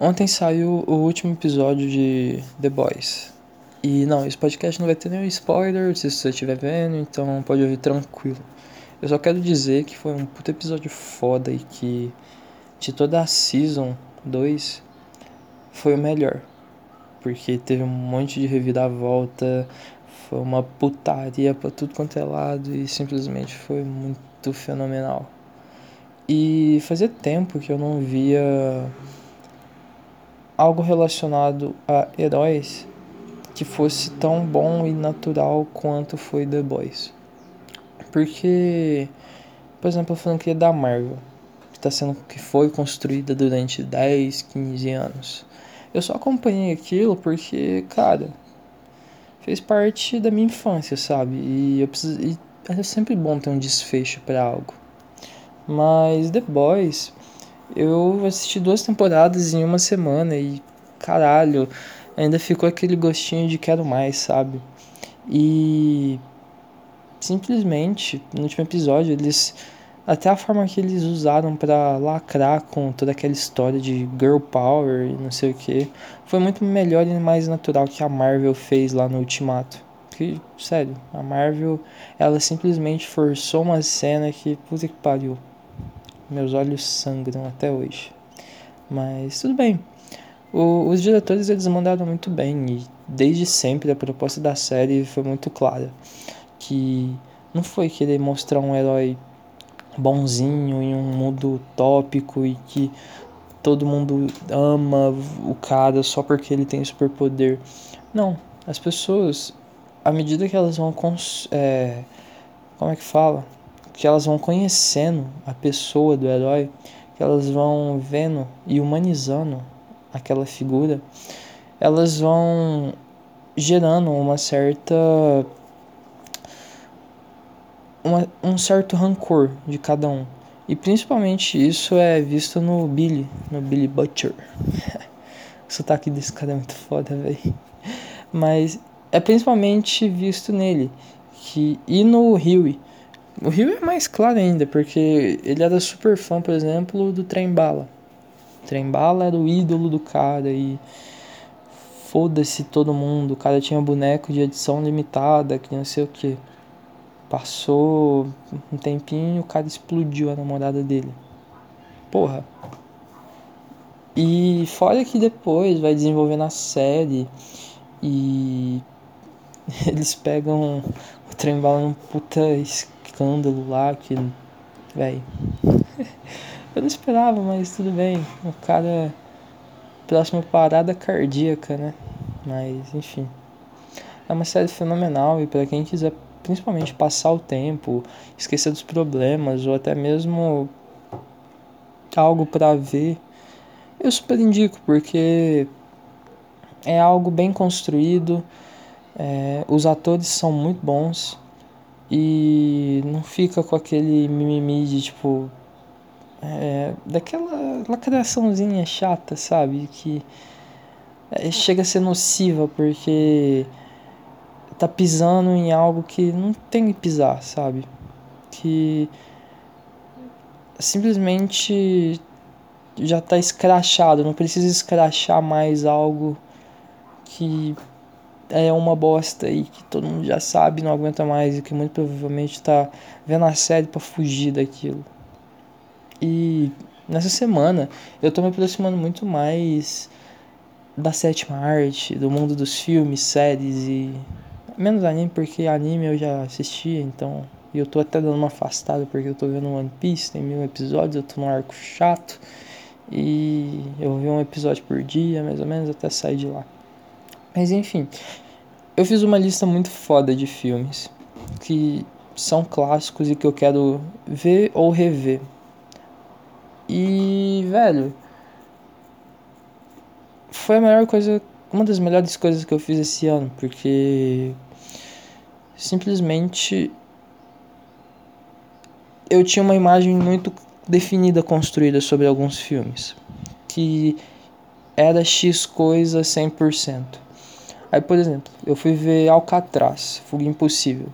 Ontem saiu o último episódio de The Boys. E não, esse podcast não vai ter nenhum spoiler se você estiver vendo, então pode ouvir tranquilo. Eu só quero dizer que foi um puto episódio foda e que de toda a Season 2 foi o melhor. Porque teve um monte de reviravolta, foi uma putaria pra tudo quanto é lado e simplesmente foi muito fenomenal. E fazia tempo que eu não via algo relacionado a heróis que fosse tão bom e natural quanto foi The Boys. Porque, por exemplo, a franquia da Marvel, que, tá sendo, que foi construída durante 10, 15 anos. Eu só acompanhei aquilo porque, cara, fez parte da minha infância, sabe? E eu preciso, e é sempre bom ter um desfecho para algo. Mas The Boys eu assisti duas temporadas em uma semana e caralho, ainda ficou aquele gostinho de quero mais, sabe? E simplesmente no último episódio eles até a forma que eles usaram para lacrar com toda aquela história de girl power e não sei o que foi muito melhor e mais natural que a Marvel fez lá no Ultimato. Porque, sério, a Marvel ela simplesmente forçou uma cena que puta que pariu. Meus olhos sangram até hoje. Mas tudo bem. O, os diretores eles mandaram muito bem e desde sempre a proposta da série foi muito clara, que não foi querer mostrar um herói bonzinho em um mundo utópico e que todo mundo ama o cara só porque ele tem superpoder. Não, as pessoas, à medida que elas vão cons é, como é que fala? Que elas vão conhecendo a pessoa do herói, que elas vão vendo e humanizando aquela figura, elas vão gerando uma certa uma, um certo rancor de cada um. E principalmente isso é visto no Billy, no Billy Butcher. o sotaque desse cara é muito foda, velho. Mas é principalmente visto nele. Que, e no Huey, o Rio é mais claro ainda, porque ele era super fã, por exemplo, do Trem Bala. O Trem Bala era o ídolo do cara e foda-se todo mundo. O cara tinha boneco de edição limitada, que não sei o que. Passou um tempinho, o cara explodiu a namorada dele. Porra. E fora que depois vai desenvolvendo a série e eles pegam o trem bala num puta escândalo lá que, velho. eu não esperava, mas tudo bem. O cara. Próxima parada cardíaca, né? Mas, enfim. É uma série fenomenal e para quem quiser principalmente passar o tempo, esquecer dos problemas ou até mesmo algo para ver, eu super indico porque é algo bem construído, é, os atores são muito bons e não fica com aquele mimimi de tipo. É, daquela lacraçãozinha chata, sabe? Que é, chega a ser nociva porque tá pisando em algo que não tem que pisar, sabe? Que simplesmente já tá escrachado, não precisa escrachar mais algo que é uma bosta e que todo mundo já sabe, não aguenta mais e que muito provavelmente está vendo a série para fugir daquilo. E nessa semana eu tô me aproximando muito mais da sétima arte, do mundo dos filmes, séries e menos anime porque anime eu já assistia, então eu tô até dando uma afastada porque eu tô vendo One Piece, tem mil episódios, eu tô num arco chato e eu vi um episódio por dia, mais ou menos, até sair de lá. Mas enfim, eu fiz uma lista muito foda de filmes que são clássicos e que eu quero ver ou rever. E, velho, foi a melhor coisa, uma das melhores coisas que eu fiz esse ano, porque simplesmente eu tinha uma imagem muito definida construída sobre alguns filmes, que era X coisa 100%. Aí, por exemplo, eu fui ver Alcatraz, Fuga Impossível.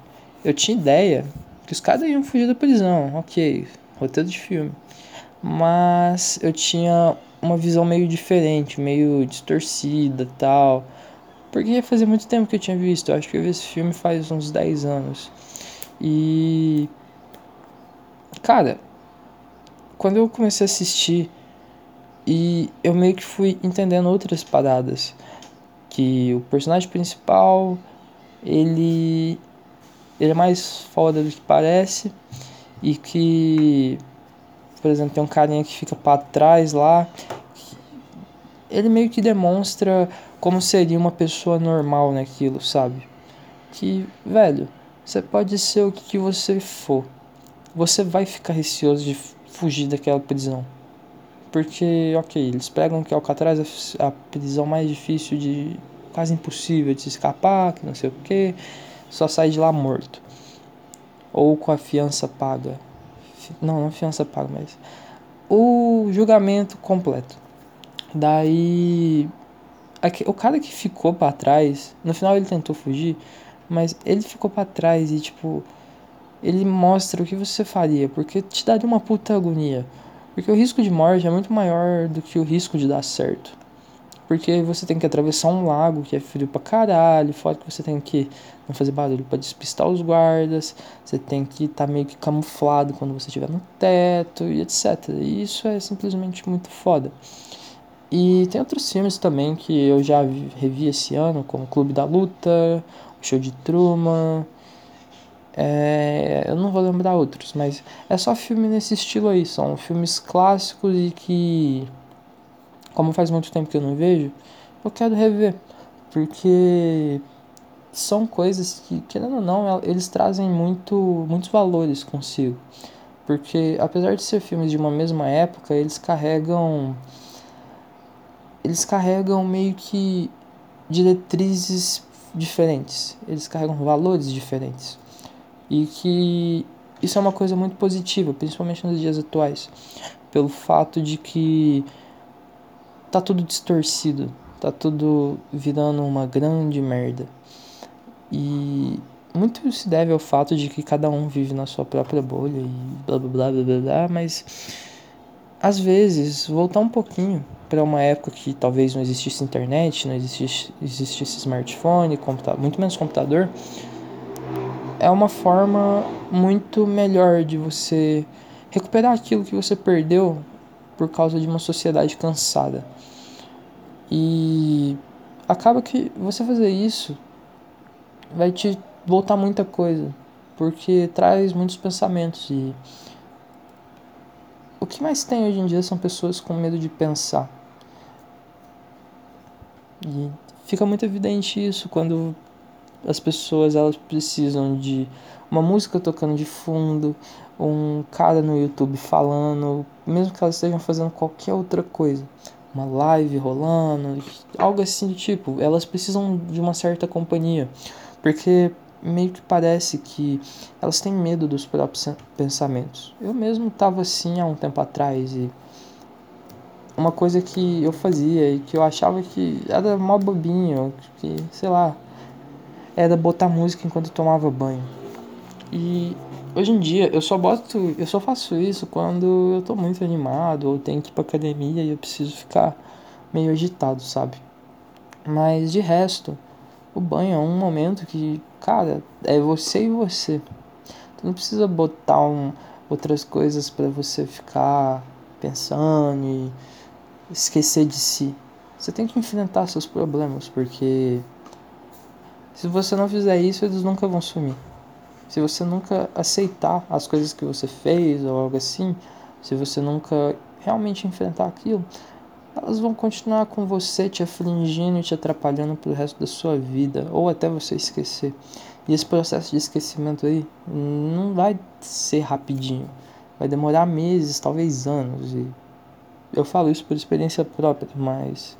Eu tinha ideia que os caras iam fugir da prisão, ok, roteiro de filme. mas eu tinha uma visão meio diferente, meio distorcida tal. Porque fazia muito tempo que eu tinha visto, eu acho que eu vi esse filme faz uns 10 anos. E. Cara, quando eu comecei a assistir e eu meio que fui entendendo outras paradas. Que o personagem principal, ele. Ele é mais foda do que parece. E que. Por exemplo, tem um carinha que fica para trás lá. Ele meio que demonstra como seria uma pessoa normal naquilo, sabe? Que, velho, você pode ser o que você for. Você vai ficar receoso de fugir daquela prisão. Porque, ok, eles pegam que Alcatraz é a prisão mais difícil de. Quase impossível de se escapar, que não sei o que, só sai de lá morto. Ou com a fiança paga. Não, não fiança paga, mas. O julgamento completo. Daí. O cara que ficou para trás, no final ele tentou fugir, mas ele ficou para trás e tipo. Ele mostra o que você faria, porque te daria uma puta agonia. Porque o risco de morte é muito maior do que o risco de dar certo. Porque você tem que atravessar um lago que é frio pra caralho, fora que você tem que não fazer barulho para despistar os guardas, você tem que estar tá meio que camuflado quando você estiver no teto e etc. E isso é simplesmente muito foda. E tem outros filmes também que eu já vi, revi esse ano, como Clube da Luta, O Show de Truman, é, eu não vou lembrar outros, mas é só filme nesse estilo aí. São filmes clássicos e que, como faz muito tempo que eu não vejo, eu quero rever. Porque são coisas que, querendo ou não, eles trazem muito, muitos valores consigo. Porque apesar de ser filmes de uma mesma época, eles carregam. Eles carregam meio que diretrizes diferentes. Eles carregam valores diferentes. E que isso é uma coisa muito positiva, principalmente nos dias atuais, pelo fato de que tá tudo distorcido, tá tudo virando uma grande merda. E muito se deve ao fato de que cada um vive na sua própria bolha e blá blá blá blá blá, blá mas às vezes voltar um pouquinho para uma época que talvez não existisse internet, não existisse, existisse smartphone, muito menos computador, é uma forma muito melhor de você recuperar aquilo que você perdeu por causa de uma sociedade cansada. E acaba que você fazer isso vai te voltar muita coisa, porque traz muitos pensamentos e o que mais tem hoje em dia são pessoas com medo de pensar. E fica muito evidente isso quando as pessoas elas precisam de uma música tocando de fundo, um cara no YouTube falando, mesmo que elas estejam fazendo qualquer outra coisa, uma live rolando, algo assim do tipo. Elas precisam de uma certa companhia, porque meio que parece que elas têm medo dos próprios pensamentos. Eu mesmo estava assim há um tempo atrás e uma coisa que eu fazia e que eu achava que era mó bobinho, que sei lá, era botar música enquanto tomava banho. E hoje em dia eu só boto, eu só faço isso quando eu tô muito animado ou tenho que ir pra academia e eu preciso ficar meio agitado, sabe? Mas de resto, o banho é um momento que, cara, é você e você. Tu não precisa botar um, outras coisas para você ficar pensando e esquecer de si. Você tem que enfrentar seus problemas, porque se você não fizer isso, eles nunca vão sumir. Se você nunca aceitar as coisas que você fez ou algo assim, se você nunca realmente enfrentar aquilo, elas vão continuar com você te afligindo e te atrapalhando pro resto da sua vida, ou até você esquecer. E esse processo de esquecimento aí não vai ser rapidinho, vai demorar meses, talvez anos. E eu falo isso por experiência própria, mas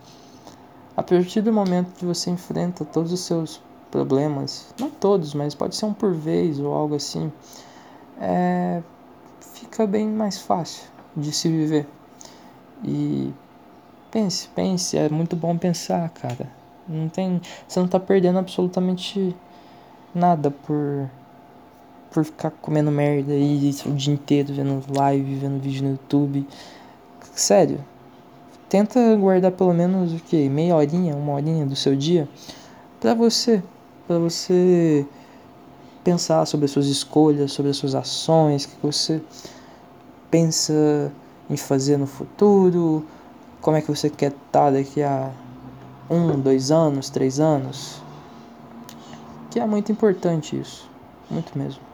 a partir do momento que você enfrenta todos os seus problemas, não todos, mas pode ser um por vez ou algo assim, é, fica bem mais fácil de se viver. E pense, pense, é muito bom pensar, cara. Não tem, você não tá perdendo absolutamente nada por por ficar comendo merda aí o dia inteiro, vendo live, vendo vídeo no YouTube. Sério, tenta guardar pelo menos o que? Meia horinha, uma horinha do seu dia para você, para você pensar sobre as suas escolhas, sobre as suas ações, o que você pensa em fazer no futuro, como é que você quer estar daqui a um, dois anos, três anos. Que é muito importante isso, muito mesmo.